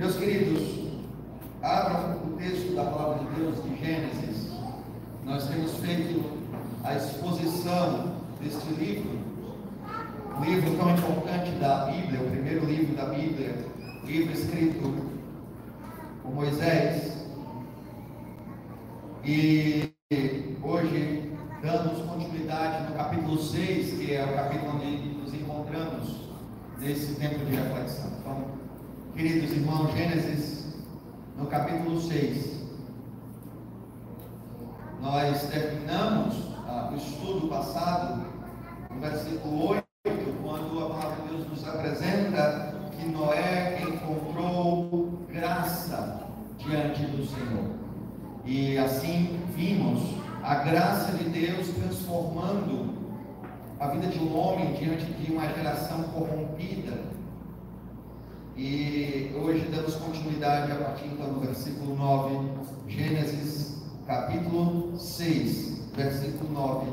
Meus queridos, abram o texto da palavra de Deus de Gênesis. Nós temos feito a exposição deste livro, um livro tão importante da Bíblia, o primeiro livro da Bíblia, livro escrito por Moisés. E hoje damos continuidade no capítulo 6, que é o capítulo onde nos encontramos nesse tempo de reflexão. Então, queridos irmãos, Gênesis, no capítulo 6, nós terminamos ah, o estudo passado, no versículo 8, quando a palavra de Deus nos apresenta que Noé encontrou graça diante do Senhor. E assim vimos a graça de Deus transformando a vida de um homem diante de uma geração corrompida. E hoje damos continuidade a partir então do versículo 9, Gênesis capítulo 6, versículo 9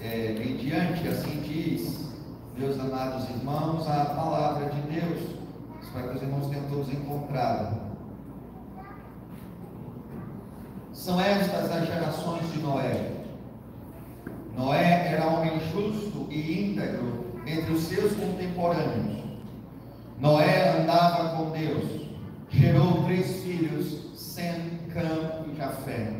é, em diante, assim diz, meus amados irmãos, a palavra de Deus. Espero que os irmãos tenham todos encontrado. São estas as gerações de Noé. Noé era homem justo e íntegro entre os seus contemporâneos. Com Deus, gerou três filhos, Sem, Cam e Jafé.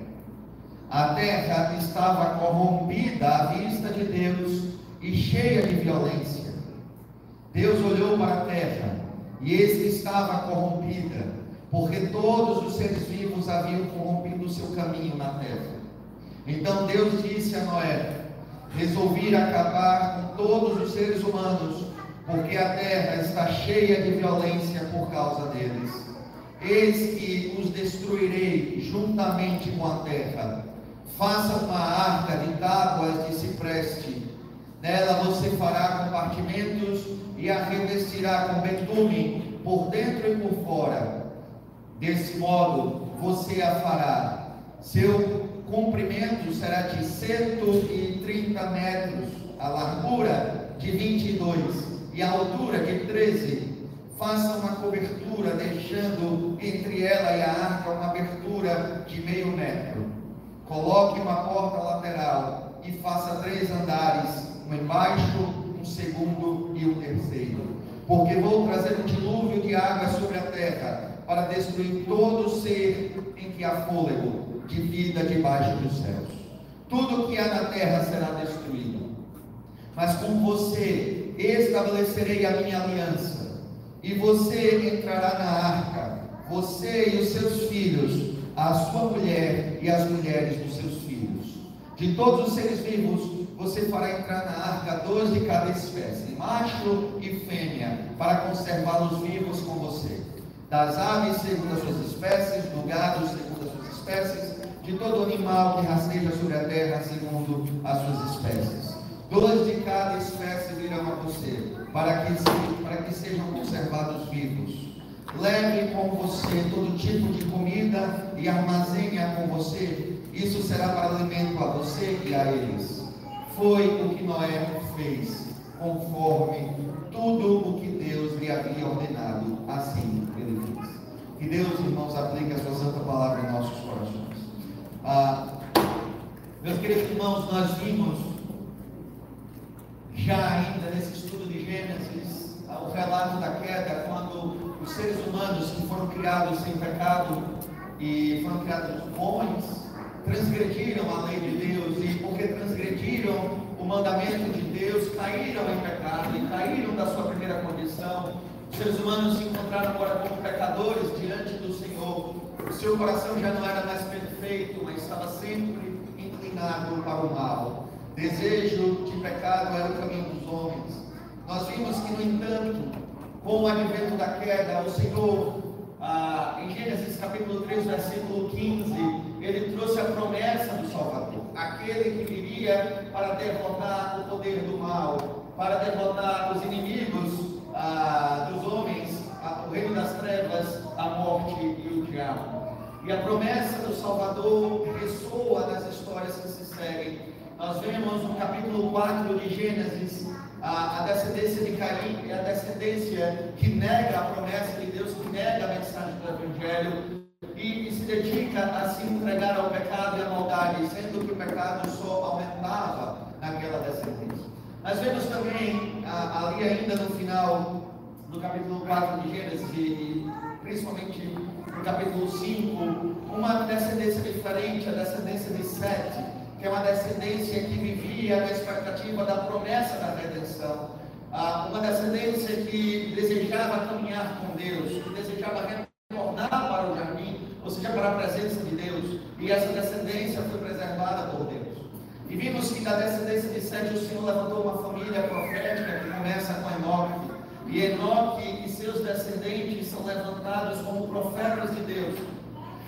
A terra estava corrompida à vista de Deus e cheia de violência. Deus olhou para a terra e eis que estava corrompida porque todos os seres vivos haviam corrompido o seu caminho na terra. Então Deus disse a Noé: Resolvi acabar com todos os seres humanos, porque a terra está cheia de violência por causa deles. Eis que os destruirei juntamente com a terra. Faça uma arca de tábuas de cipreste. Nela você fará compartimentos e a revestirá com betume por dentro e por fora Desse modo, você a fará. Seu comprimento será de 130 metros, a largura de 22 e a altura de 13. Faça uma cobertura, deixando entre ela e a arca uma abertura de meio metro. Coloque uma porta lateral e faça três andares, um embaixo, um segundo e um terceiro. Porque vou trazer um dilúvio de água sobre a terra para destruir todo ser em que há fôlego de vida debaixo dos céus. Tudo que há na terra será destruído. Mas com você estabelecerei a minha aliança, e você entrará na arca, você e os seus filhos, a sua mulher e as mulheres dos seus filhos. De todos os seres vivos, você fará entrar na arca dois de cada espécie, macho e fêmea, para conservá-los vivos com você das aves segundo as suas espécies, do gado segundo as suas espécies, de todo animal que rasteja sobre a terra segundo as suas espécies. Dois de cada espécie virão a você, para que, para que sejam conservados vivos. Leve com você todo tipo de comida e armazene-a com você. Isso será para alimento a você e a eles. Foi o que Noé fez, conforme tudo o que Deus lhe havia ordenado. Assim ele fez. Que Deus, irmãos, aplique a sua santa palavra em nossos corações. Ah, meus queridos irmãos, nós vimos já ainda nesse estudo de Gênesis o relato da queda, quando os seres humanos que foram criados sem pecado e foram criados bons, transgrediram a lei de Deus e porque transgrediram o mandamento de Deus, caíram em pecado e caíram da sua primeira condição. Os seres humanos se encontraram agora como pecadores diante do Senhor. O seu coração já não era mais perfeito, mas estava sempre inclinado para o mal. Desejo de pecado era o caminho dos homens. Nós vimos que, no entanto, com o advento da queda, o Senhor, ah, em Gênesis capítulo 3, versículo 15, ele trouxe a promessa do Salvador, aquele que viria para derrotar o poder do mal, para derrotar os inimigos ah, dos homens, ah, o reino das trevas, a morte e o diabo. E a promessa do Salvador ressoa nas histórias que se seguem. Nós vemos no capítulo 4 de Gênesis a, a descendência de Caim e a descendência que nega a promessa de Deus, que nega a mensagem dedica a se entregar ao pecado e à maldade, sendo que o pecado só aumentava naquela descendência. Nós vemos também, ali ainda no final do capítulo 4 de Gênesis, e principalmente no capítulo 5, uma descendência diferente, a descendência de Sete, que é uma descendência que vivia na expectativa da promessa da redenção. Uma descendência que desejava caminhar com Deus, que desejava retornar para o jardim, ou seja, para a presença de Deus. E essa descendência foi preservada por Deus. E vimos que da descendência de Sete o Senhor levantou uma família profética que começa com Enoque. E Enoque e seus descendentes são levantados como profetas de Deus.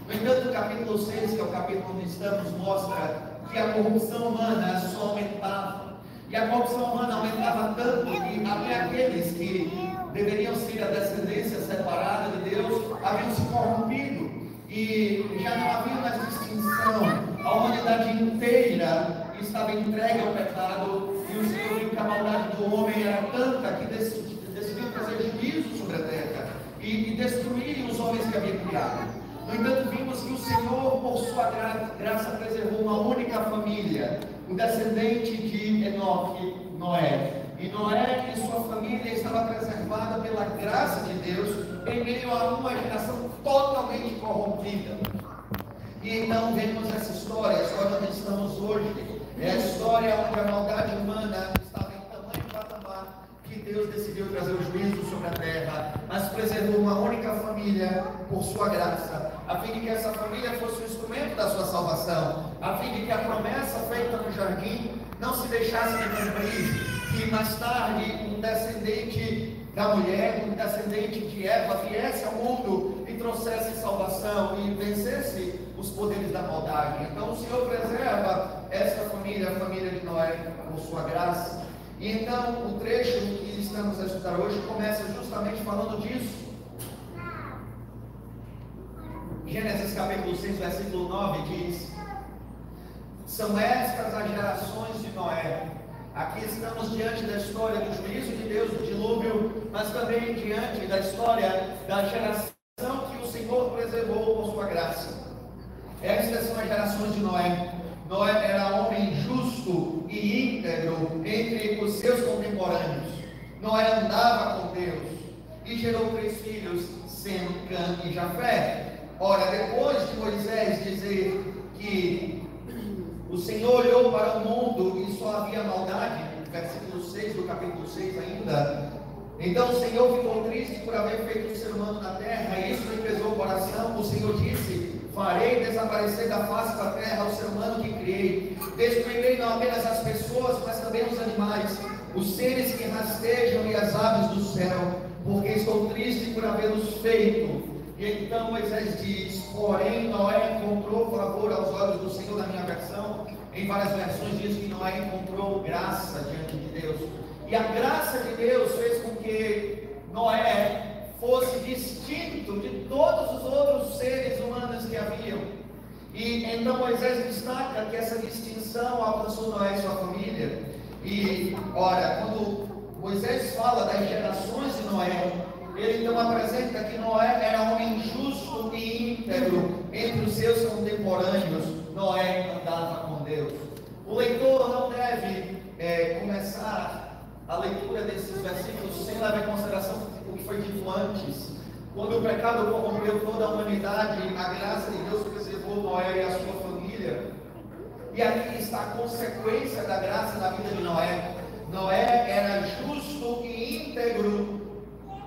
No entanto, o capítulo 6, que é o capítulo onde estamos, mostra que a corrupção humana só aumentava. E a corrupção humana aumentava tanto que até aqueles que deveriam ser a descendência separada de Deus haviam se corrompido. E já não havia mais distinção. A humanidade inteira estava entregue ao pecado e o Senhor viu que a maldade do homem era tanta que decidiu, trazer juízo sobre a terra e, e destruir os homens que havia criado. No entanto, vimos que o Senhor, por sua gra graça, preservou uma única família, o descendente de Enoque, Noé. E Noé e sua família estava preservada pela graça de Deus em meio a uma geração totalmente corrompida. E então vemos essa história, a história onde estamos hoje, é a história onde a maldade humana estava em tamanho patamar que Deus decidiu trazer o juízo sobre a terra, mas preservou uma única família por sua graça, a fim de que essa família fosse o instrumento da sua salvação, a fim de que a promessa feita no jardim não se deixasse de cumprir, que mais tarde um descendente da mulher, um descendente de Eva, viesse ao mundo e trouxesse salvação e vencesse os poderes da maldade. Então o Senhor preserva esta família, a família de Noé, por sua graça. E então o trecho que estamos a estudar hoje começa justamente falando disso. Gênesis capítulo 6, versículo 9 diz: São estas as gerações de Noé Aqui estamos diante da história do juízo de Deus, do dilúvio, mas também diante da história da geração que o Senhor preservou por sua graça. Estas são as gerações de Noé. Noé era homem justo e íntegro entre os seus contemporâneos. Noé andava com Deus e gerou três filhos, Sem, Cã e Jafé. Ora, depois de Moisés dizer que o Senhor olhou para o mundo e só havia maldade, versículo 6 do capítulo 6 ainda. Então o Senhor ficou triste por haver feito o ser humano na terra, e isso lhe pesou o coração. O Senhor disse: Farei desaparecer da face da terra o ser humano que criei. Destruirei não apenas as pessoas, mas também os animais, os seres que rastejam e as aves do céu, porque estou triste por havê-los feito. Então Moisés diz: Porém, Noé encontrou favor aos olhos do Senhor, na minha versão. Em várias versões diz que Noé encontrou graça diante de Deus. E a graça de Deus fez com que Noé fosse distinto de todos os outros seres humanos que haviam. E então Moisés destaca que essa distinção alcançou Noé e sua família. E, ora, quando Moisés fala das gerações de Noé, ele então apresenta que Noé era um homem justo e íntegro entre os seus contemporâneos. Noé andava com Deus. O leitor não deve é, começar a leitura desses versículos sem levar em consideração o que foi dito antes. Quando o pecado corrompeu toda a humanidade, a graça de Deus preservou Noé e a sua família. E aqui está a consequência da graça na vida de Noé. Noé era justo e íntegro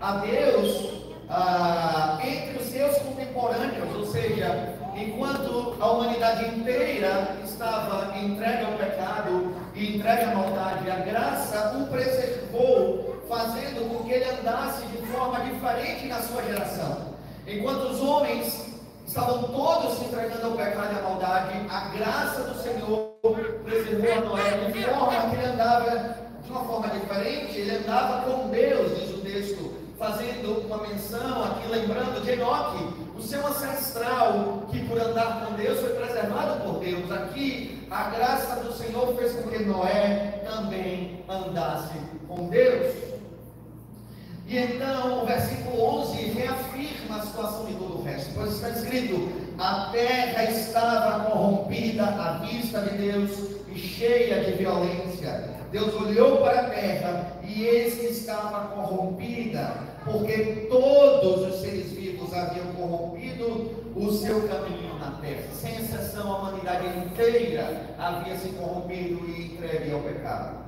a Deus ah, entre os seus contemporâneos, ou seja, enquanto a humanidade inteira estava entregue ao pecado e entregue à maldade, a graça o preservou, fazendo com que ele andasse de forma diferente na sua geração. Enquanto os homens estavam todos se entregando ao pecado e à maldade, a graça do Senhor preservou a Noé de forma que ele andava de uma forma diferente, ele andava com Deus, diz o texto fazendo uma menção aqui, lembrando de Enoque, o seu ancestral, que por andar com Deus foi preservado por Deus. Aqui, a graça do Senhor fez com que Noé também andasse com Deus. E então o versículo 11 reafirma a situação de todo o resto, pois está escrito: a terra estava corrompida à vista de Deus e cheia de violência. Deus olhou para a terra e eis que estava corrompida, porque todos os seres vivos haviam corrompido o seu caminho na terra. Sem exceção, a humanidade inteira havia se corrompido e entregue ao pecado.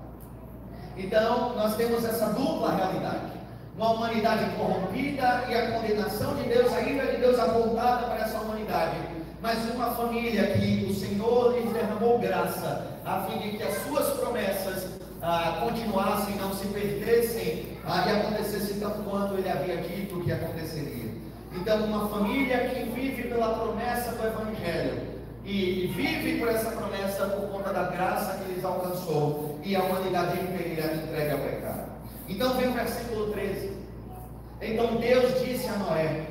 Então, nós temos essa dupla realidade. Uma humanidade corrompida e a condenação de Deus, a ira de Deus apontada para essa humanidade. Mas uma família que o Senhor lhes derramou graça, a fim de que as suas promessas ah, continuassem, não se perdessem ah, e acontecesse tanto quanto ele havia dito que aconteceria. Então, uma família que vive pela promessa do Evangelho e vive por essa promessa por conta da graça que lhes alcançou e a humanidade inteira entregue ao pecado. Então vem o versículo 13. Então Deus disse a Noé: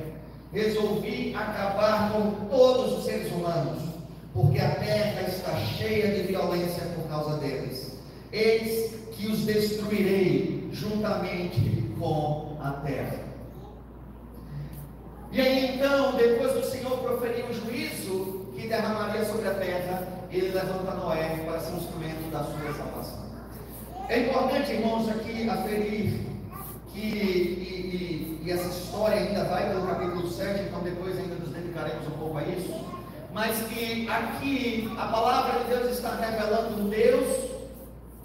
Resolvi acabar com todos os seres humanos, porque a terra está cheia de violência por causa deles. Eis que os destruirei juntamente com a terra. E aí então, depois do Senhor proferir o juízo que derramaria sobre a terra, ele levanta Noé para ser um instrumento da sua salvação. É importante, irmãos, aqui aferir que, e, e, e, essa história ainda vai pelo capítulo 7, então depois ainda nos dedicaremos um pouco a isso, mas que aqui a palavra de Deus está revelando um Deus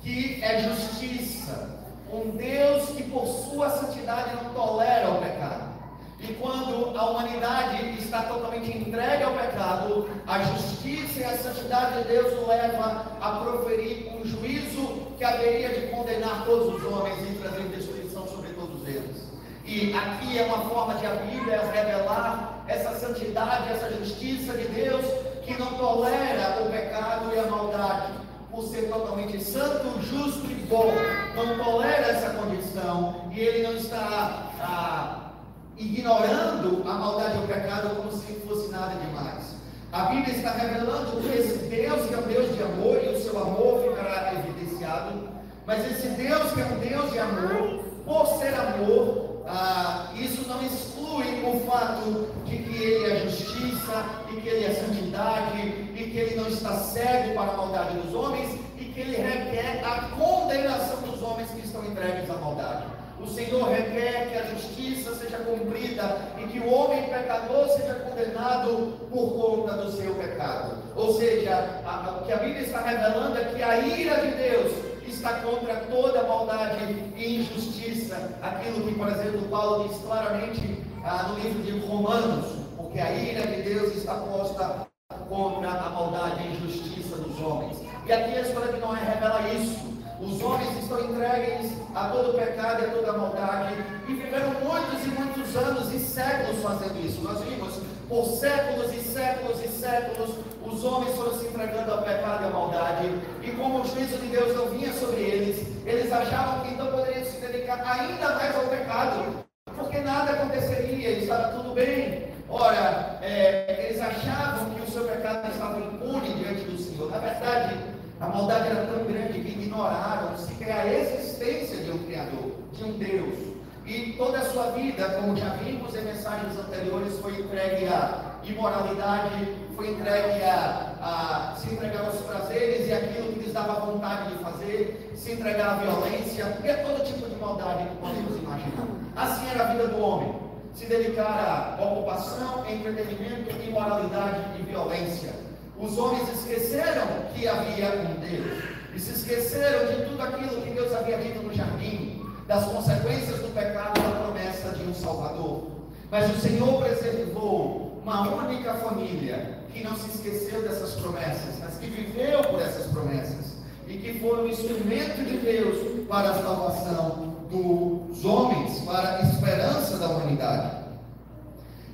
que é justiça, um Deus que por sua santidade não tolera o pecado. E quando a humanidade está totalmente entregue ao pecado, a justiça e a santidade de Deus o leva a proferir um juízo que haveria de condenar todos os homens e trazer destruição sobre todos eles. E aqui é uma forma de a Bíblia revelar essa santidade, essa justiça de Deus que não tolera o pecado e a maldade. Por ser totalmente santo, justo e bom, não tolera essa condição e ele não está ah, ignorando a maldade e o pecado como se fosse nada demais. A Bíblia está revelando que esse Deus que é um Deus de amor e o seu amor ficará evidenciado, mas esse Deus que é um Deus de amor, por ser amor, ah, isso não exclui o fato de que Ele é justiça, e que Ele é santidade, e que Ele não está cego para a maldade dos homens, e que Ele requer a condenação dos homens que estão entregues à maldade. O Senhor requer que a justiça seja cumprida e que o homem pecador seja condenado por conta do seu pecado. Ou seja, o que a Bíblia está revelando é que a ira de Deus está contra toda maldade e injustiça. Aquilo que, por exemplo, Paulo diz claramente ah, no livro de Romanos, porque a ira de Deus está posta contra a maldade e injustiça dos homens. E aqui a história de Noé revela isso. Os homens estão entregues a todo pecado e a toda maldade e viveram muitos e muitos anos e séculos fazendo isso. Nós vimos por séculos e séculos e séculos os homens foram se entregando ao pecado e à maldade e como o juízo de Deus não vinha sobre eles, eles achavam que então poderiam se dedicar ainda mais ao pecado, porque nada aconteceria, estava tudo bem. Ora, é, eles achavam que o seu pecado estava impune diante do Senhor. Na verdade, a maldade era tão grande que ignoraram sequer a existência de um Criador, de um Deus. E toda a sua vida, como já vimos em mensagens anteriores, foi entregue à imoralidade, foi entregue a, a se entregar aos prazeres e aquilo que lhes dava vontade de fazer, se entregar à violência e a todo tipo de maldade que podemos imaginar. Assim era a vida do homem. Se dedicar à ocupação, entretenimento, imoralidade e violência. Os homens esqueceram que havia um Deus. E se esqueceram de tudo aquilo que Deus havia dito no jardim, das consequências do pecado da promessa de um Salvador. Mas o Senhor preservou uma única família que não se esqueceu dessas promessas, mas que viveu por essas promessas e que foi um instrumento de Deus para a salvação dos homens, para a esperança da humanidade.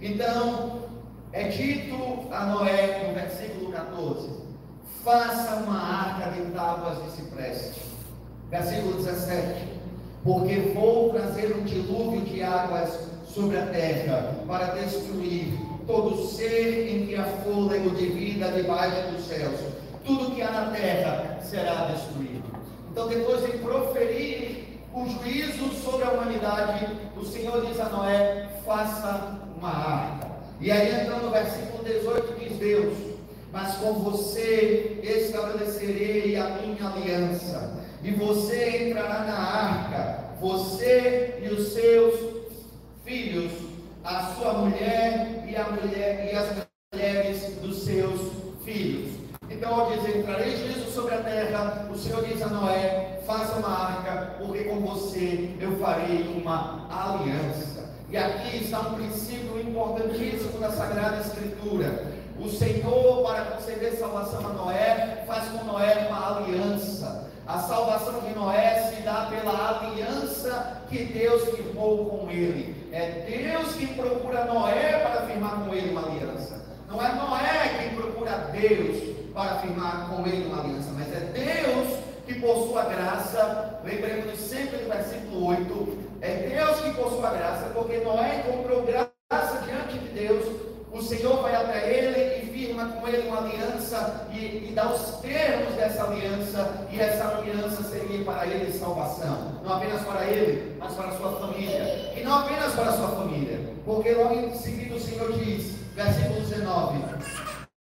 Então, é dito a Noé no versículo 14: faça uma arca de tábuas de cipreste. Versículo 17: porque vou trazer um dilúvio de águas sobre a terra para destruir todo ser em que há fôlego de vida debaixo dos céus. Tudo que há na terra será destruído. Então, depois de proferir o juízo sobre a humanidade, o Senhor diz a Noé: faça uma arca. E aí então no versículo 18 diz Deus: Mas com você estabelecerei a minha aliança, e você entrará na arca, você e os seus filhos, a sua mulher e a mulher e as mulheres dos seus filhos. Então, ao dizer, trarei juízo sobre a terra, o Senhor diz a Noé: faça uma arca, porque com você eu farei uma aliança. E aqui está um princípio importantíssimo da Sagrada Escritura. O Senhor, para conceder salvação a Noé, faz com Noé uma aliança. A salvação de Noé se dá pela aliança que Deus firmou com ele. É Deus que procura Noé para firmar com ele uma aliança. Não é Noé quem procura Deus para firmar com ele uma aliança, mas é Deus que por sua graça, lembremos sempre do versículo 8, é Deus que por sua graça, porque Noé encontrou graça diante de Deus, o Senhor vai até ele e firma com ele uma aliança dá os termos dessa aliança, e essa aliança seria para ele salvação, não apenas para ele, mas para a sua família, e não apenas para a sua família, porque logo em seguida o Senhor diz, versículo 19: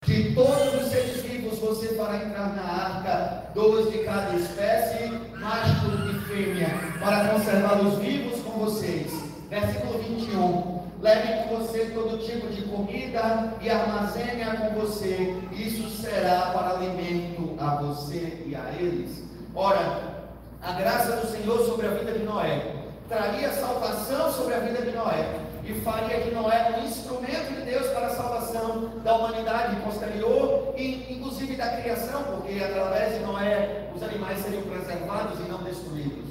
De todos os seres vivos você fará entrar na arca, dois de cada espécie, macho e fêmea, para conservá-los vivos com vocês. Versículo 21. Leve com você todo tipo de comida e armazene-a com você. Isso será para alimento a você e a eles. Ora, a graça do Senhor sobre a vida de Noé traria salvação sobre a vida de Noé e faria de Noé um instrumento de Deus para a salvação da humanidade posterior e inclusive da criação, porque através de Noé os animais seriam preservados e não destruídos.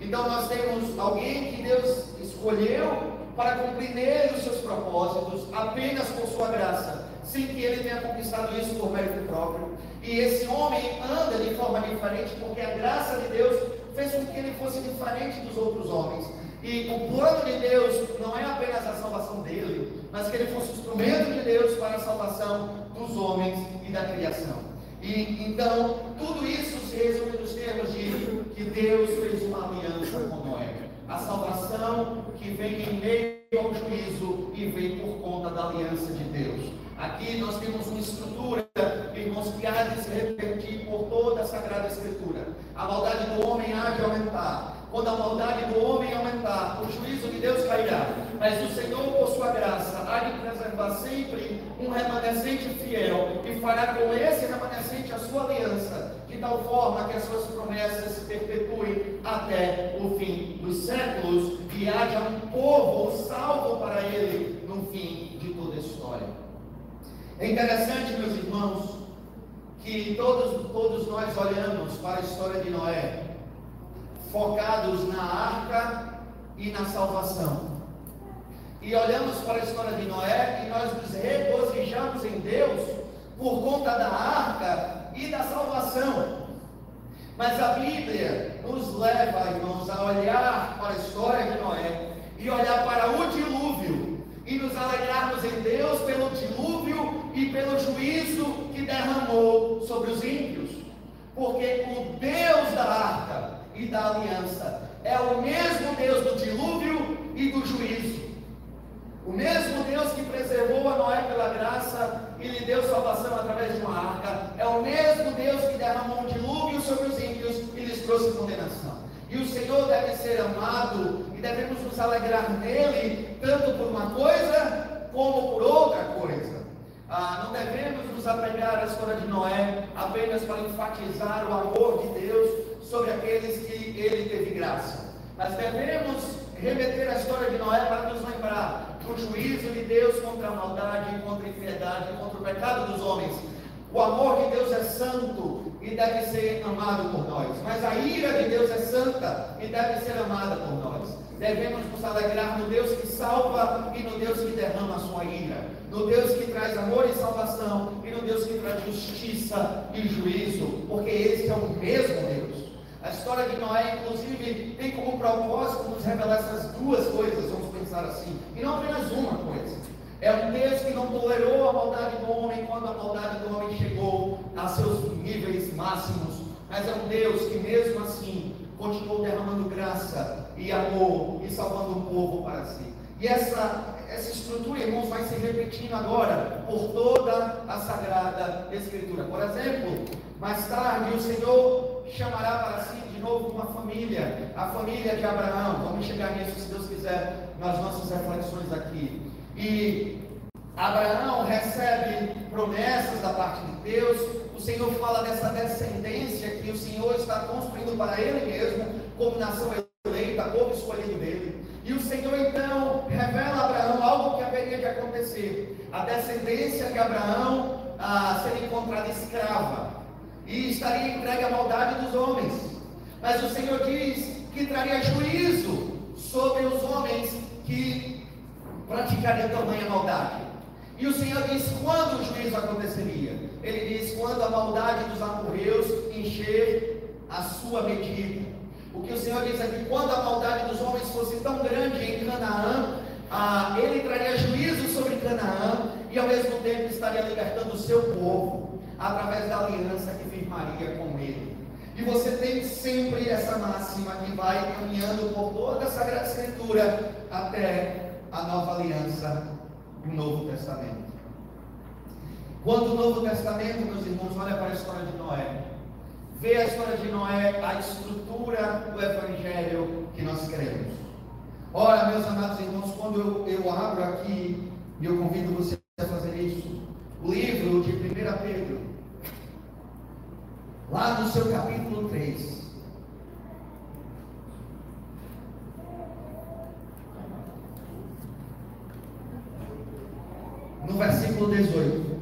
Então nós temos alguém que Deus escolheu para cumprir os seus propósitos apenas por sua graça, sem que ele tenha conquistado isso por mérito próprio. E esse homem anda de forma diferente porque a graça de Deus fez com que ele fosse diferente dos outros homens. E o plano de Deus não é apenas a salvação dele, mas que ele fosse instrumento de Deus para a salvação dos homens e da criação. E então, tudo isso se resume nos termos de que Deus fez uma aliança com Noé. A salvação que vem em meio ao juízo e vem por conta da aliança de Deus. Aqui nós temos uma estrutura, irmãos, que há de se repetir por toda a Sagrada Escritura. A maldade do homem há de aumentar. Quando a maldade do homem aumentar, o juízo de Deus cairá. Mas o Senhor, por sua graça, há de preservar sempre um remanescente fiel e fará com esse remanescente a sua aliança, de tal forma que as suas promessas se perpetuem até o fim dos séculos e haja um povo salvo para ele no fim de toda a história. É interessante, meus irmãos, que todos, todos nós olhamos para a história de Noé focados na arca e na salvação. E olhamos para a história de Noé e nós nos regozijamos em Deus por conta da arca e da salvação. Mas a Bíblia nos leva, irmãos, a olhar para a história de Noé e olhar para o dilúvio e nos alegrarmos em Deus pelo dilúvio e pelo juízo que derramou sobre os ímpios. Porque o Deus da arca e da aliança. É o mesmo Deus do dilúvio e do juízo. O mesmo Deus que preservou a Noé pela graça e lhe deu salvação através de uma arca. É o mesmo Deus que derramou um dilúvio sobre os ímpios e lhes trouxe condenação. E o Senhor deve ser amado e devemos nos alegrar nele, tanto por uma coisa como por outra coisa. Ah, não devemos nos apegar à história de Noé apenas para enfatizar o amor de Deus sobre aqueles que ele teve graça. Mas devemos remeter a história de Noé para nos lembrar do juízo de Deus contra a maldade, contra a enfermidade, contra o pecado dos homens. O amor de Deus é santo e deve ser amado por nós. Mas a ira de Deus é santa e deve ser amada por nós. Devemos nos alegrar no Deus que salva e no Deus que derrama a sua ira. No Deus que traz amor e salvação e no Deus que traz justiça e juízo. Porque esse é o mesmo Deus. A história de Noé, inclusive, tem como propósito nos revelar essas duas coisas, vamos pensar assim, e não apenas uma coisa. É um Deus que não tolerou a maldade do homem quando a maldade do homem chegou a seus níveis máximos, mas é um Deus que, mesmo assim, continuou derramando graça e amor e salvando o povo para si. E essa, essa estrutura, irmãos, vai se repetindo agora por toda a Sagrada Escritura. Por exemplo, mais tarde o Senhor chamará para si de novo uma família, a família de Abraão. Vamos chegar nisso, se Deus quiser, nas nossas reflexões aqui. E Abraão recebe promessas da parte de Deus. O Senhor fala dessa descendência que o Senhor está construindo para Ele mesmo, como nação eleita, como escolhido dele. E o Senhor então revela a Abraão algo que haveria de acontecer. A descendência de Abraão ah, seria encontrada escrava e estaria entregue à maldade dos homens. Mas o Senhor diz que traria juízo sobre os homens que praticariam tamanha maldade. E o Senhor diz quando o juízo aconteceria. Ele diz quando a maldade dos amorreus encher a sua medida. O que o Senhor diz é que quando a maldade dos homens fosse tão grande em Canaã, ah, ele traria juízo sobre Canaã e ao mesmo tempo estaria libertando o seu povo através da aliança que firmaria com ele. E você tem sempre essa máxima que vai caminhando por toda a Sagrada Escritura até a nova aliança o Novo Testamento. Quando o Novo Testamento, meus irmãos, olha para a história de Noé, vê a história de Noé, a estrutura do Evangelho que nós queremos. Ora, meus amados irmãos, quando eu, eu abro aqui, e eu convido você a fazer isso, o livro de 1 Pedro, lá no seu capítulo 3. no versículo 18.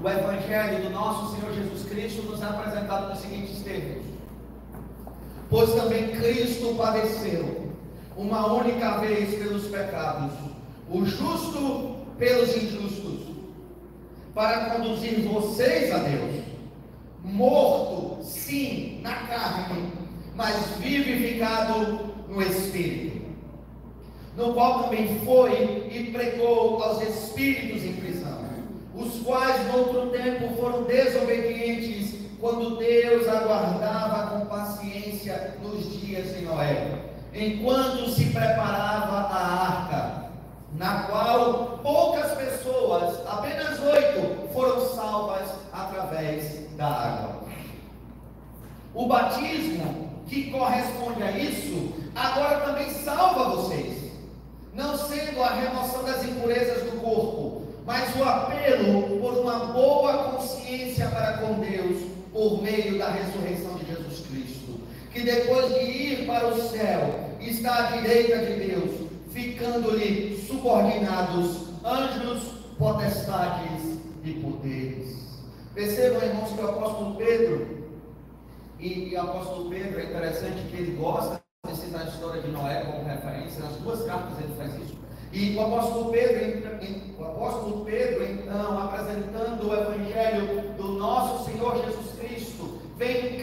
O Evangelho do nosso Senhor Jesus Cristo nos é apresentado nos seguintes termos: Pois também Cristo padeceu uma única vez pelos pecados, o justo pelos injustos, para conduzir vocês a Deus, morto sim, na carne, mas vivificado no Espírito. No qual também foi e pregou aos espíritos em prisão, os quais no outro tempo foram desobedientes, quando Deus aguardava com paciência nos dias de Noé, enquanto se preparava a arca, na qual poucas pessoas, apenas oito, foram salvas através da água. O batismo que corresponde a isso, agora também salva vocês. Não sendo a remoção das impurezas do corpo, mas o apelo por uma boa consciência para com Deus por meio da ressurreição de Jesus Cristo, que depois de ir para o céu, está à direita de Deus, ficando-lhe subordinados anjos, potestades e poderes. Percebam, irmãos, que o apóstolo Pedro e, e o apóstolo Pedro, é interessante que ele gosta de citar a história de Noé como referência, nas duas cartas ele faz isso. E o apóstolo Pedro, o apóstolo Pedro, então, apresentando o evangelho do nosso Senhor Jesus Cristo, vem em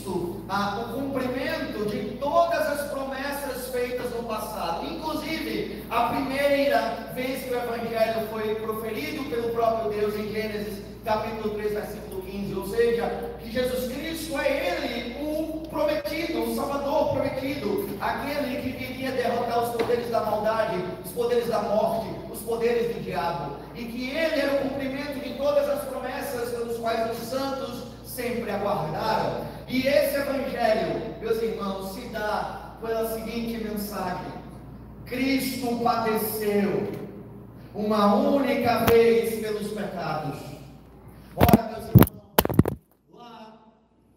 Cristo a, o cumprimento de todas as promessas feitas no passado, inclusive a primeira vez que o evangelho foi proferido pelo próprio Deus em Gênesis capítulo 3, versículo 15, ou seja, que Jesus Cristo é Ele, o prometido, o Salvador prometido, aquele que viria derrotar os poderes da maldade, os poderes da morte, os poderes do diabo, e que Ele era o cumprimento de todas as promessas pelos quais os santos sempre aguardaram. E esse Evangelho, meus irmãos, se dá pela seguinte mensagem: Cristo padeceu uma única vez pelos pecados. Ora, meus irmãos, lá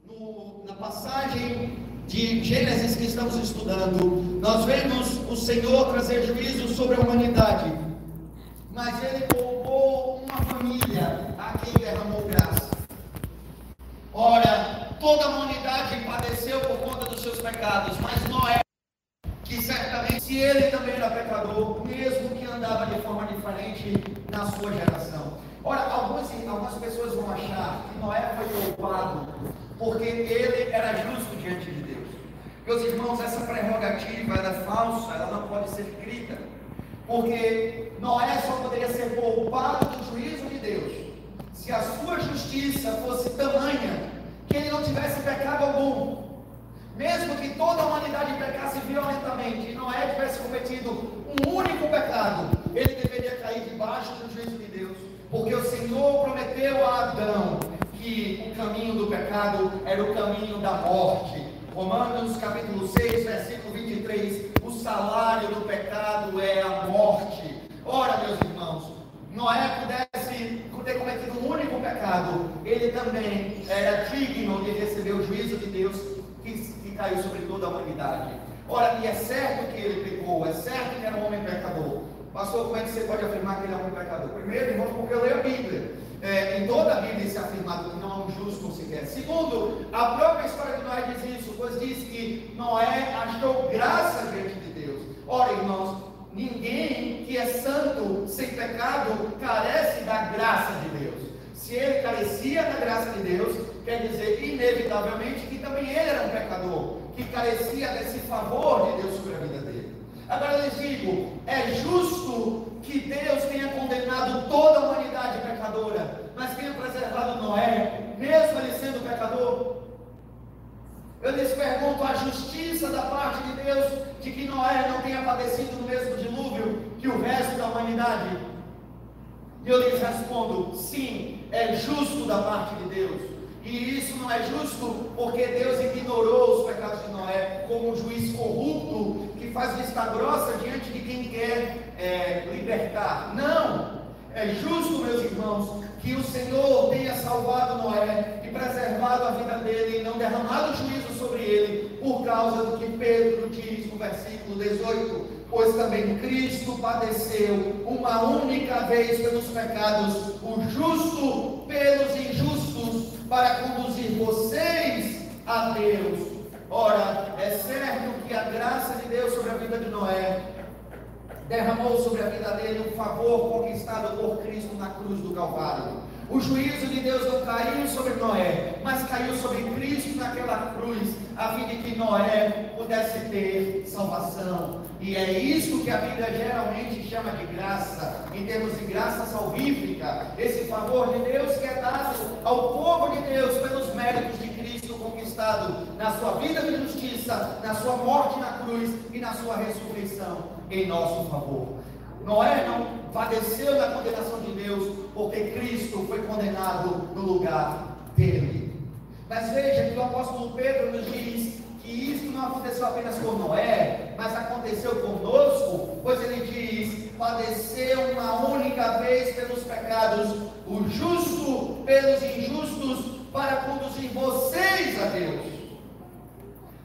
no, na passagem de Gênesis que estamos estudando, nós vemos o Senhor trazer juízo sobre a humanidade, mas Ele poupou uma família a quem derramou graça. Ora, toda a humanidade padeceu por conta dos seus pecados, mas Noé, que certamente, se ele também era pecador, mesmo que andava de forma diferente na sua geração. Ora, algumas, algumas pessoas vão achar que Noé foi culpado porque ele era justo diante de Deus. Meus irmãos, essa prerrogativa é falsa, ela não pode ser escrita. Porque Noé só poderia ser poupado do se a sua justiça fosse tamanha que ele não tivesse pecado algum. Mesmo que toda a humanidade pecasse violentamente e Noé tivesse cometido um único pecado, ele deveria cair debaixo do juízo de Deus, porque o Senhor prometeu a Adão que o caminho do pecado era o caminho da morte. Romanos capítulo 6, versículo 23, o salário do pecado é a morte. Ora, meus irmãos, Noé pudesse ter cometido um único pecado, ele também era digno de receber o juízo de Deus que, que caiu sobre toda a humanidade. Ora, e é certo que ele pecou, é certo que era um homem pecador. Pastor, como é que você pode afirmar que ele é um homem pecador? Primeiro, irmãos, porque eu leio a Bíblia. É, em toda a Bíblia isso é afirmado que não é um justo sequer. Segundo, a própria história de Noé diz isso, pois diz que Noé achou graça diante de Deus. Ora, irmãos, ninguém que é santo, sem pecado, carece da graça de Deus. Se ele carecia da graça de Deus, quer dizer, inevitavelmente, que também ele era um pecador, que carecia desse favor de Deus sobre a vida dele. Agora eu lhes digo: é justo que Deus tenha condenado toda a humanidade pecadora, mas tenha preservado Noé, mesmo ele sendo pecador? Eu lhes pergunto a justiça da parte de Deus de que Noé não tenha padecido no mesmo dilúvio que o resto da humanidade? E eu lhes respondo: sim, é justo da parte de Deus. E isso não é justo porque Deus ignorou os pecados de Noé como um juiz corrupto que faz vista grossa diante de quem quer é, libertar. Não! É justo, meus irmãos, que o Senhor tenha salvado Noé preservado a vida dele e não derramado juízo sobre ele, por causa do que Pedro diz no versículo 18: Pois também Cristo padeceu uma única vez pelos pecados, o justo pelos injustos para conduzir vocês a Deus. Ora, é certo que a graça de Deus sobre a vida de Noé derramou sobre a vida dele um favor conquistado por Cristo na cruz do Calvário. O juízo de Deus não caiu sobre Noé, mas caiu sobre Cristo naquela cruz, a fim de que Noé pudesse ter salvação. E é isso que a Bíblia geralmente chama de graça, em termos de graça salvífica, esse favor de Deus que é dado ao povo de Deus pelos méritos de Cristo conquistado na sua vida de justiça, na sua morte na cruz e na sua ressurreição em nosso favor. Noé não padeceu da condenação de Deus, porque Cristo foi condenado no lugar dele. Mas veja que o apóstolo Pedro nos diz que isso não aconteceu apenas com Noé, mas aconteceu conosco, pois ele diz: padeceu uma única vez pelos pecados, o justo pelos injustos, para conduzir vocês a Deus.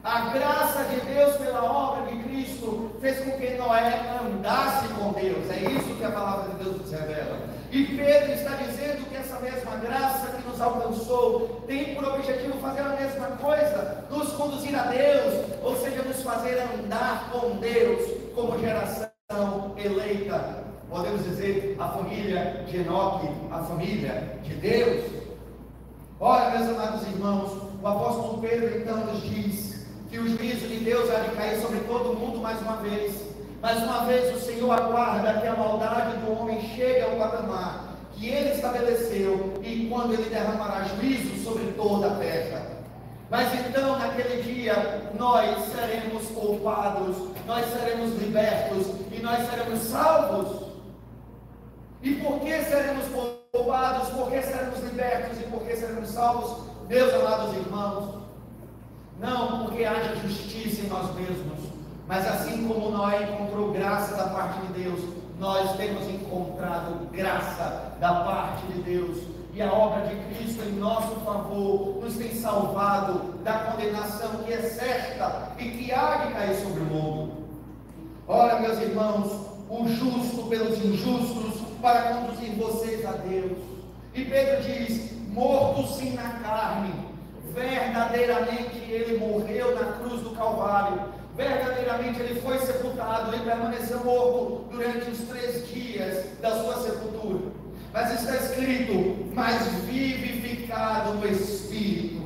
A graça de Deus pela obra de Cristo fez com que Noé andasse com Deus. É isso que a palavra de Deus nos revela. E Pedro está dizendo que essa mesma graça que nos alcançou tem por objetivo fazer a mesma coisa, nos conduzir a Deus, ou seja, nos fazer andar com Deus como geração eleita. Podemos dizer a família de Enoque, a família de Deus. Ora, meus amados irmãos, o apóstolo Pedro então nos diz que o juízo de Deus há de cair sobre todo mundo mais uma vez. Mais uma vez o Senhor aguarda que a maldade do homem chegue ao patamar que ele estabeleceu e quando ele derramará juízo sobre toda a terra. Mas então, naquele dia, nós seremos poupados, nós seremos libertos e nós seremos salvos. E por que seremos poupados? Por que seremos libertos e por que seremos salvos? Meus amados irmãos, não porque haja justiça em nós mesmos, mas assim como Noé encontrou graça da parte de Deus, nós temos encontrado graça da parte de Deus. E a obra de Cristo em nosso favor nos tem salvado da condenação que é certa e que há de cair sobre o mundo. Ora, meus irmãos, o justo pelos injustos para conduzir vocês a Deus. E Pedro diz: morto sim na carne, verdadeiramente ele morreu na cruz do Calvário, verdadeiramente ele foi sepultado, ele permaneceu morto durante os três dias da sua sepultura. Mas está escrito, mas vivificado no Espírito.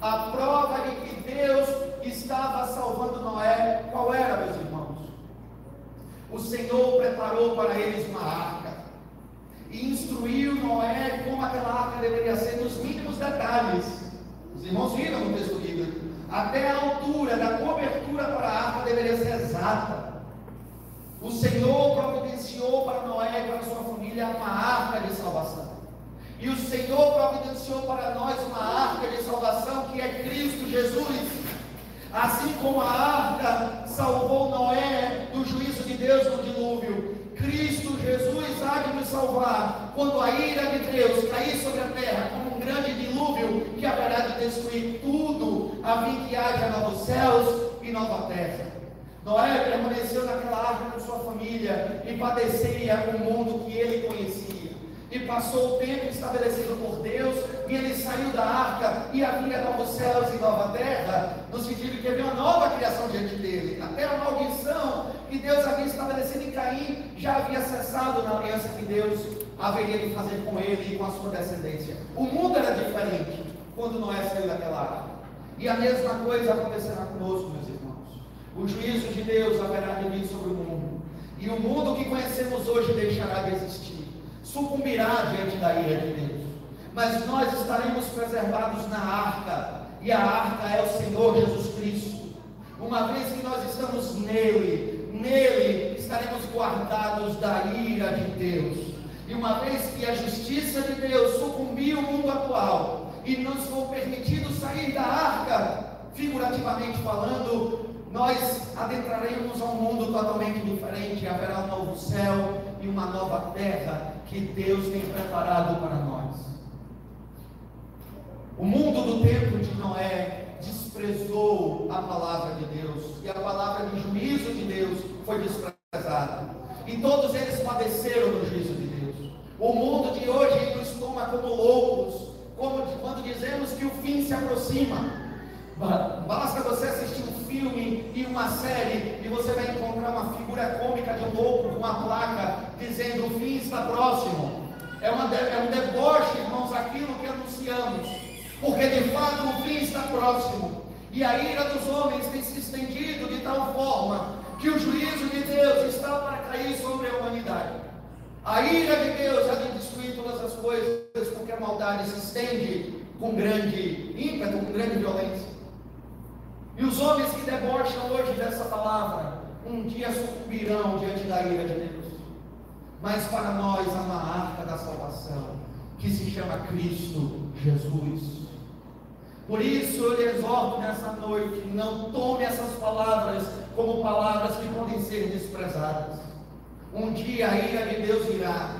A prova de que Deus estava salvando Noé, qual era, meus irmãos? o Senhor preparou para eles uma arca e instruiu Noé como aquela arca deveria ser nos mínimos detalhes. Os irmãos viram no texto bíblico. Até a altura da cobertura para a arca deveria ser exata. O Senhor providenciou para Noé e para sua família uma arca de salvação. E o Senhor providenciou para nós uma arca de salvação que é Cristo Jesus. Assim como a arca salvou Noé do juízo de Deus no dilúvio, Cristo Jesus há de nos salvar quando a ira de Deus cair sobre a terra como um grande dilúvio que haverá de destruir tudo, a fim que haja novos céus e nova terra. Noé permaneceu naquela arca com sua família e padecia o mundo que ele conhecia e passou o tempo estabelecido por Deus, e ele saiu da arca, e havia novos céus e nova terra, no sentido que havia uma nova criação diante dele. Até a maldição que Deus havia estabelecido em Caim já havia cessado na aliança que Deus haveria de fazer com ele e com a sua descendência. O mundo era diferente quando Noé saiu daquela arca. E a mesma coisa acontecerá conosco, meus irmãos. O juízo de Deus haverá de vir sobre o mundo. E o mundo que conhecemos hoje deixará de existir sucumbirá diante da ira de Deus. Mas nós estaremos preservados na arca, e a arca é o Senhor Jesus Cristo. Uma vez que nós estamos nele, nele estaremos guardados da ira de Deus. E uma vez que a justiça de Deus sucumbiu o mundo atual e nos for permitido sair da arca, figurativamente falando, nós adentraremos a um mundo totalmente diferente. Haverá um novo céu e uma nova terra que Deus tem preparado para nós. O mundo do tempo de Noé desprezou a palavra de Deus, e a palavra de juízo de Deus foi desprezada. E todos eles padeceram no juízo de Deus. O mundo de hoje nos toma como loucos, como quando dizemos que o fim se aproxima. Basta você assistir um filme e uma série e você vai encontrar uma figura cômica de um louco com uma placa dizendo o fim está próximo. É, uma, é um deboche, irmãos, aquilo que anunciamos. Porque de fato o fim está próximo. E a ira dos homens tem se estendido de tal forma que o juízo de Deus está para cair sobre a humanidade. A ira de Deus há de destruir todas as coisas, porque a maldade se estende com grande ímpeto, com grande violência. E os homens que debocham hoje dessa palavra, um dia sucumbirão diante da ira de Deus. Mas para nós há uma arca da salvação, que se chama Cristo Jesus. Por isso eu lhe exorto nessa noite, não tome essas palavras como palavras que podem ser desprezadas. Um dia a ira de Deus irá,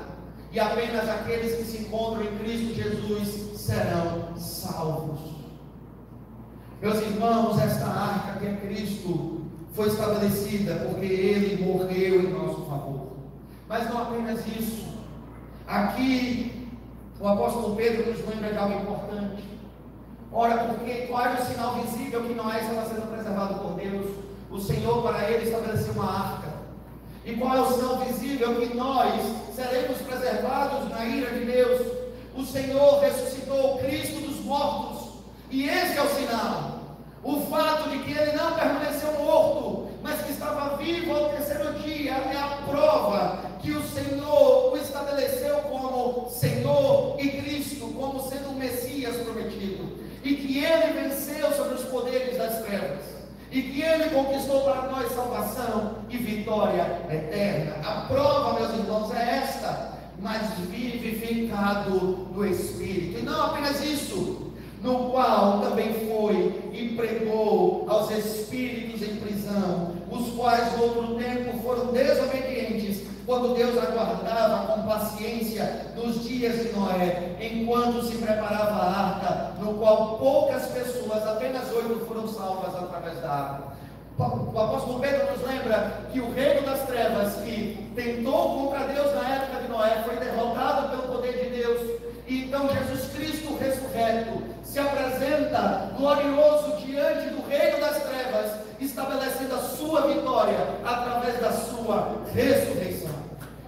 e apenas aqueles que se encontram em Cristo Jesus serão salvos. Meus irmãos, esta arca que é Cristo foi estabelecida porque Ele morreu em nosso favor. Mas não apenas isso. Aqui o apóstolo Pedro nos lembra de algo importante. Ora, porque qual é o sinal visível que Noé estava sendo preservado por Deus? O Senhor para ele estabeleceu uma arca. E qual é o sinal visível que nós seremos preservados na ira de Deus? O Senhor ressuscitou o Cristo dos mortos. E esse é o sinal. O fato de que ele não permaneceu morto, mas que estava vivo ao terceiro dia, é a prova que o Senhor o estabeleceu como Senhor e Cristo, como sendo o Messias prometido, e que ele venceu sobre os poderes das trevas, e que ele conquistou para nós salvação e vitória eterna. A prova, meus irmãos, é esta, mas vivificado no Espírito, e não apenas isso no qual também foi e pregou aos espíritos em prisão, os quais no outro tempo foram desobedientes, quando Deus aguardava com paciência nos dias de Noé, enquanto se preparava a arca, no qual poucas pessoas, apenas oito, foram salvas através da água. O apóstolo Pedro nos lembra que o reino das trevas que tentou contra Deus na época de Noé foi derrotado pelo poder de Deus. E então Jesus Cristo ressurreto se apresenta glorioso diante do reino das trevas, estabelecendo a sua vitória através da sua ressurreição.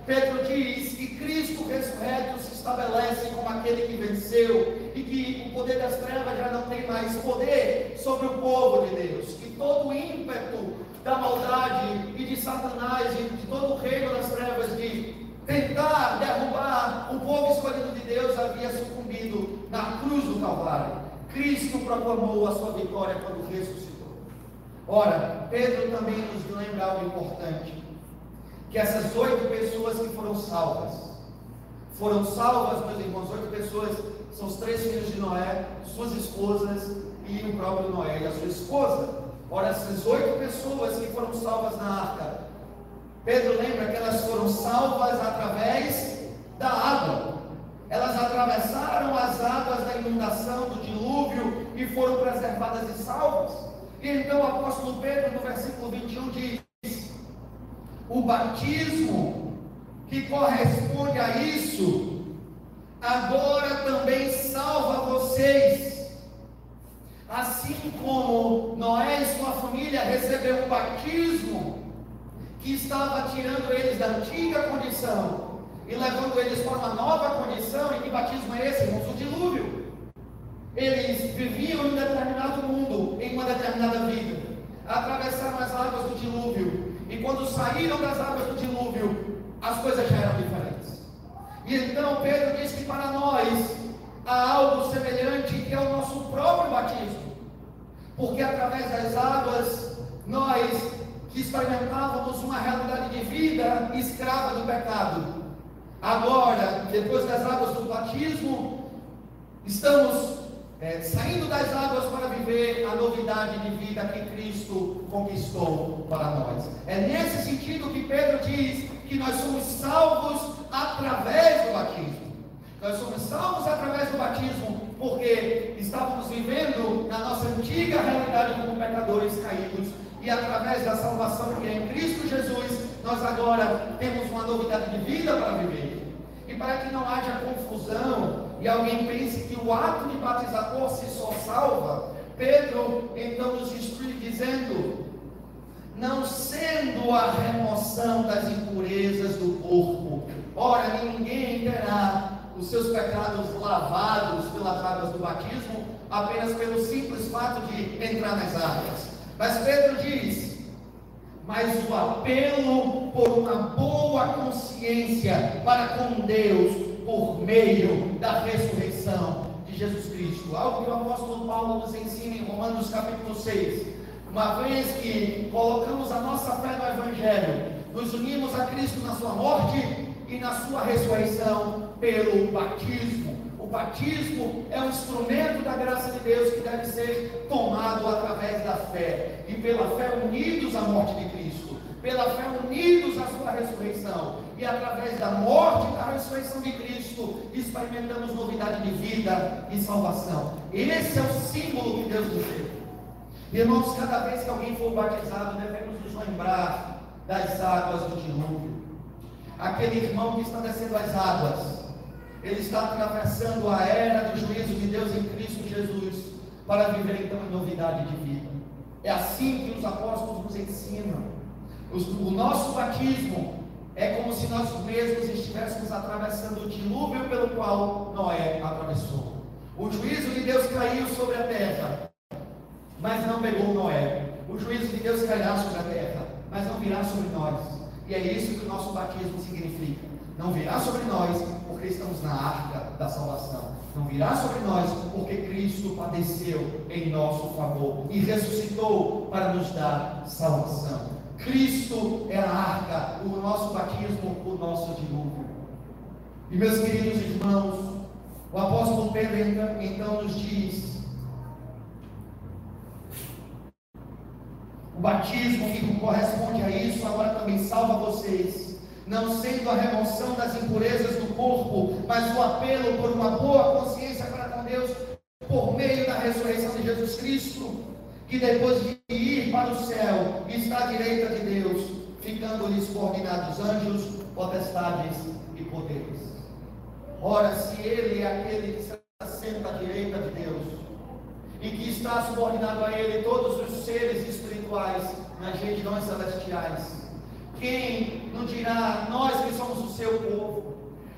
Pedro diz que Cristo ressurreto se estabelece como aquele que venceu e que o poder das trevas já não tem mais poder sobre o povo de Deus, que todo ímpeto da maldade e de Satanás e de todo o reino das trevas de tentar derrubar o povo escolhido de Deus havia sucumbido na cruz do Calvário. Cristo proclamou a sua vitória quando ressuscitou. Ora, Pedro também nos lembra algo importante: que essas oito pessoas que foram salvas, foram salvas, meus irmãos, oito pessoas, são os três filhos de Noé, suas esposas e o próprio Noé e a sua esposa. Ora, essas oito pessoas que foram salvas na arca, Pedro lembra que elas foram salvas através da água. Elas atravessaram as águas da inundação, do dilúvio e foram preservadas e salvas. E então o apóstolo Pedro, no versículo 21, diz: O batismo que corresponde a isso, agora também salva vocês Assim como Noé e sua família receberam um batismo que estava tirando eles da antiga condição e levando eles para uma nova condição, e que batismo é esse, irmãos? O dilúvio. Eles viviam em um determinado mundo, em uma determinada vida, atravessaram as águas do dilúvio, e quando saíram das águas do dilúvio, as coisas já eram diferentes. E então Pedro diz que para nós há algo semelhante que é o nosso próprio batismo. Porque através das águas, nós que experimentávamos uma realidade de vida escrava do pecado, agora, depois das águas do batismo, estamos é, saindo das águas para viver a novidade de vida que Cristo conquistou para nós. É nesse sentido que Pedro diz que nós somos salvos através do batismo. Nós somos salvos através do batismo, porque estávamos vivendo na nossa antiga realidade como pecadores caídos, e através da salvação que é em Cristo Jesus, nós agora temos uma novidade de vida para viver. E para que não haja confusão e alguém pense que o ato de batizar por si só salva, Pedro então nos instrui dizendo: não sendo a remoção das impurezas do corpo, ora ninguém terá os seus pecados lavados pelas águas do batismo, apenas pelo simples fato de entrar nas águas. Mas Pedro diz: mas o apelo por uma boa consciência para com Deus por meio da ressurreição de Jesus Cristo. Algo que o apóstolo Paulo nos ensina em Romanos capítulo 6. Uma vez que colocamos a nossa fé no Evangelho, nos unimos a Cristo na sua morte e na sua ressurreição pelo batismo. O batismo é um instrumento da graça de Deus que deve ser tomado através da fé. E pela fé unidos à morte de Cristo, pela fé unidos à sua ressurreição. E através da morte e da ressurreição de Cristo, experimentamos novidade de vida e salvação. Esse é o símbolo que Deus nos deu. Irmãos, cada vez que alguém for batizado, devemos nos lembrar das águas do dilúvio aquele irmão que está descendo as águas, ele está atravessando a era do juízo de Deus em Cristo Jesus para viver então em novidade de vida. É assim que os apóstolos nos ensinam. O nosso batismo é como se nós mesmos estivéssemos atravessando o dilúvio pelo qual Noé atravessou. O juízo de Deus caiu sobre a terra, mas não pegou Noé. O juízo de Deus cairá sobre a terra, mas não virá sobre nós. E é isso que o nosso batismo significa. Não virá sobre nós porque estamos na arca da salvação. Não virá sobre nós porque Cristo padeceu em nosso favor e ressuscitou para nos dar salvação. Cristo é a arca, o nosso batismo, o nosso dilúvio. E meus queridos irmãos, o apóstolo Pedro então, então nos diz O batismo que corresponde a isso agora também salva vocês, não sendo a remoção das impurezas do corpo, mas o apelo por uma boa consciência para com Deus por meio da ressurreição de Jesus Cristo, que depois de ir para o céu está à direita de Deus, ficando-lhes coordenados anjos, potestades e poderes. Ora, se ele é aquele que se assenta à direita de e que está subordinado a Ele todos os seres espirituais nas regiões celestiais. Quem não dirá, nós que somos o seu povo?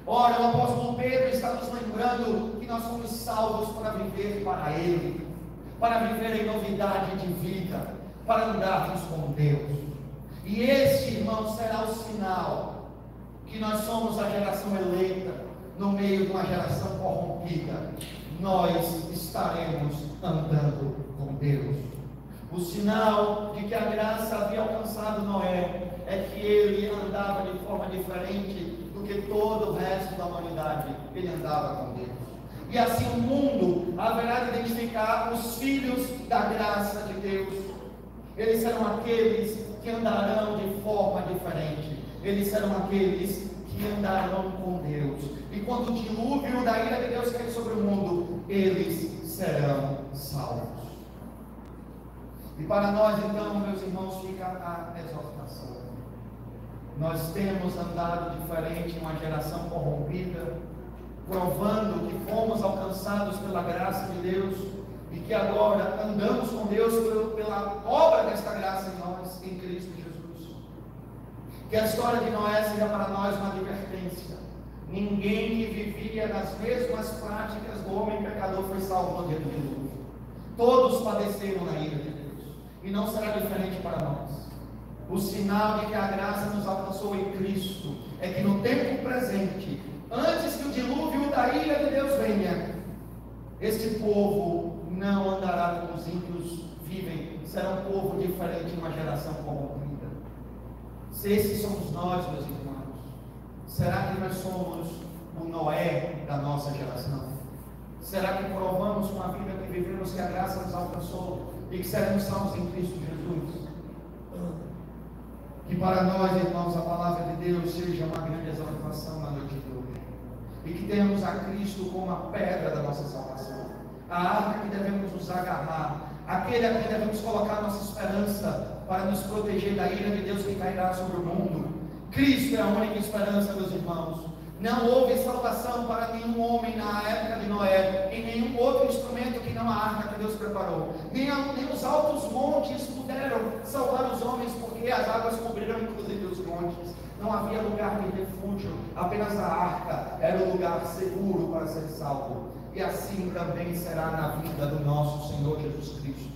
Ora, o apóstolo Pedro está nos lembrando que nós fomos salvos para viver para Ele, para viver em novidade de vida, para andarmos com Deus. E este, irmão, será o sinal que nós somos a geração eleita no meio de uma geração corrompida. Nós estaremos andando com Deus. O sinal de que a graça havia alcançado Noé é que ele andava de forma diferente do que todo o resto da humanidade. Ele andava com Deus. E assim o mundo haverá de identificar os filhos da graça de Deus. Eles serão aqueles que andarão de forma diferente. Eles serão aqueles que andarão com Deus. E quando o dilúvio da ira de Deus cair sobre o mundo, eles serão salvos. E para nós, então, meus irmãos, fica a exortação. Nós temos andado diferente uma geração corrompida, provando que fomos alcançados pela graça de Deus e que agora andamos com Deus pela obra desta graça em nós, em Cristo Jesus. Que a história de Noé seja para nós uma advertência. Ninguém que vivia nas mesmas práticas do homem pecador foi salvo no dia do dilúvio. Todos padeceram na ira de Deus. E não será diferente para nós. O sinal de que a graça nos alcançou em Cristo é que no tempo presente, antes que o dilúvio da ira de Deus venha, este povo não andará como os ímpios vivem, será um povo diferente, uma geração corrompida. Se esses somos nós, meus irmãos, será que nós somos o Noé da nossa geração? Será que provamos com a vida que vivemos que a graça nos alcançou? e que seremos salvos em Cristo Jesus. Que para nós, irmãos, a palavra de Deus seja uma grande exaltação na noite de hoje. E que tenhamos a Cristo como a pedra da nossa salvação. A arca que devemos nos agarrar. Aquele a quem devemos colocar nossa esperança para nos proteger da ira de Deus que cairá sobre o mundo. Cristo é a única esperança, meus irmãos. Não houve salvação para nenhum homem na época de Noé, em nenhum outro instrumento que não a arca que Deus preparou. Nem, a, nem os altos montes puderam salvar os homens, porque as águas cobriram inclusive os montes. Não havia lugar de refúgio, apenas a arca era o lugar seguro para ser salvo. E assim também será na vida do nosso Senhor Jesus Cristo.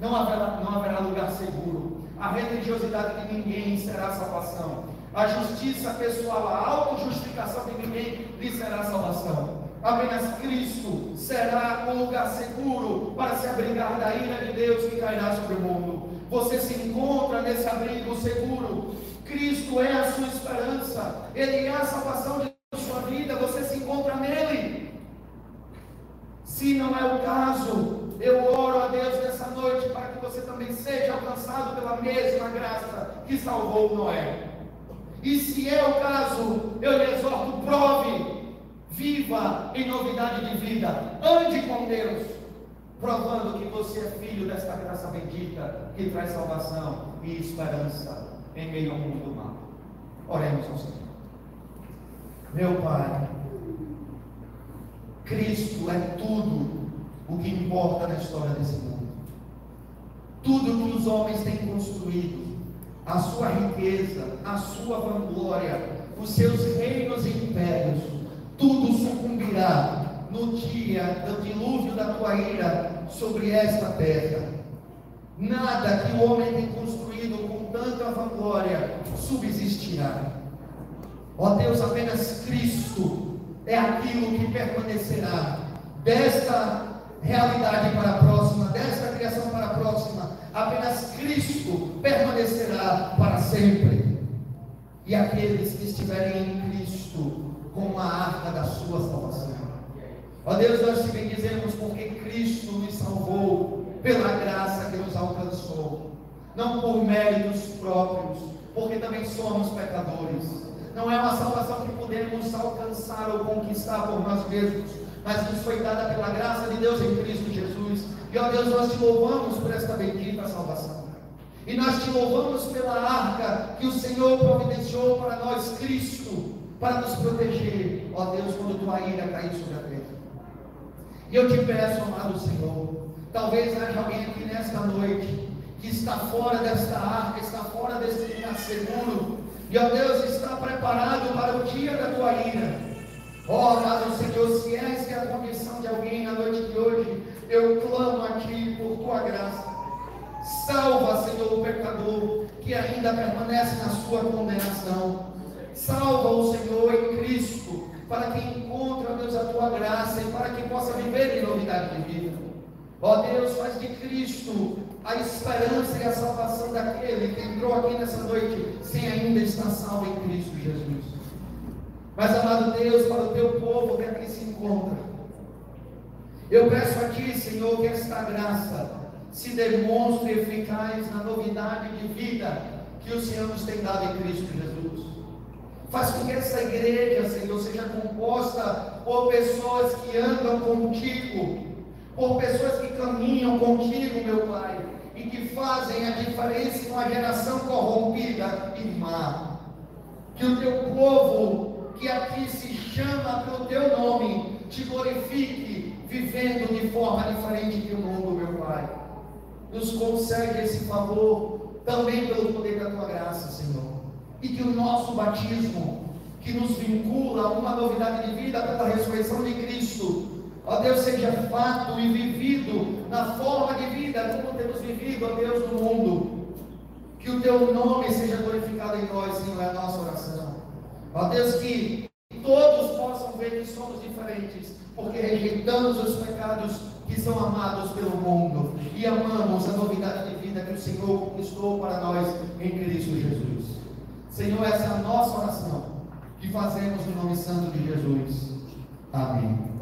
Não haverá, não haverá lugar seguro. A religiosidade de ninguém será salvação a justiça pessoal, a autojustificação de ninguém lhe será salvação. Apenas Cristo será um lugar seguro para se abrigar da ira de Deus que cairá sobre o mundo. Você se encontra nesse abrigo seguro. Cristo é a sua esperança. Ele é a salvação de sua vida. Você se encontra nele. Se não é o caso, eu oro a Deus nessa noite para que você também seja alcançado pela mesma graça que salvou Noé. E se é o caso, eu lhe exorto, prove, viva em novidade de vida, ande com Deus, provando que você é filho desta graça bendita que traz salvação e esperança em meio ao mundo mal. Oremos ao Senhor. Meu Pai, Cristo é tudo o que importa na história desse mundo. Tudo que os homens têm construído, a sua riqueza, a sua vanglória, os seus reinos e impérios, tudo sucumbirá no dia do dilúvio da tua ira sobre esta terra. Nada que o homem tem construído com tanta vanglória subsistirá. Ó Deus, apenas Cristo é aquilo que permanecerá desta realidade para a próxima, desta criação para a próxima apenas Cristo permanecerá para sempre. E aqueles que estiverem em Cristo, como a arca da sua salvação. Ó Deus, nós te bendizemos porque Cristo nos salvou pela graça que nos alcançou, não por méritos próprios, porque também somos pecadores. Não é uma salvação que podemos alcançar ou conquistar por nós mesmos, mas nos foi dada pela graça de Deus em Cristo Jesus. E ó Deus, nós te louvamos por esta bendita salvação. E nós te louvamos pela arca que o Senhor providenciou para nós, Cristo, para nos proteger, ó Deus, quando tua ira cair sobre a terra. E eu te peço, amado Senhor, talvez haja alguém aqui nesta noite que está fora desta arca, está fora deste lugar seguro, e ó Deus, está preparado para o dia da tua ira. Ó, oh, amado Senhor, se essa é a condição de alguém na noite de hoje, eu clamo a Ti por Tua graça. Salva, Senhor, o pecador que ainda permanece na sua condenação. Salva o Senhor em Cristo, para que encontre, ó Deus, a tua graça e para que possa viver em novidade de vida. Ó Deus, faz de Cristo a esperança e a salvação daquele que entrou aqui nessa noite sem ainda estar salvo em Cristo Jesus. Mas, amado Deus, para o teu povo que aqui se encontra, eu peço a Ti, Senhor, que esta graça se demonstre eficaz na novidade de vida que o Senhor nos tem dado em Cristo Jesus. Faz com que essa igreja, Senhor, seja composta por pessoas que andam contigo, por pessoas que caminham contigo, meu Pai, e que fazem a diferença uma geração corrompida e má. Que o teu povo, que aqui se chama pelo teu nome, te glorifique, vivendo de forma diferente que o mundo, meu Pai. Nos concede esse favor também pelo poder da tua graça, Senhor. E que o nosso batismo, que nos vincula a uma novidade de vida pela ressurreição de Cristo, ó Deus, seja fato e vivido na forma de vida como temos vivido, ó Deus, no mundo. Que o teu nome seja glorificado em nós, Senhor, é a nossa oração. Ó Deus, que todos possam ver que somos diferentes, porque rejeitamos os pecados que são amados pelo mundo e amamos a novidade de vida que o Senhor conquistou para nós em Cristo Jesus. Senhor, essa é a nossa oração que fazemos no nome santo de Jesus. Amém.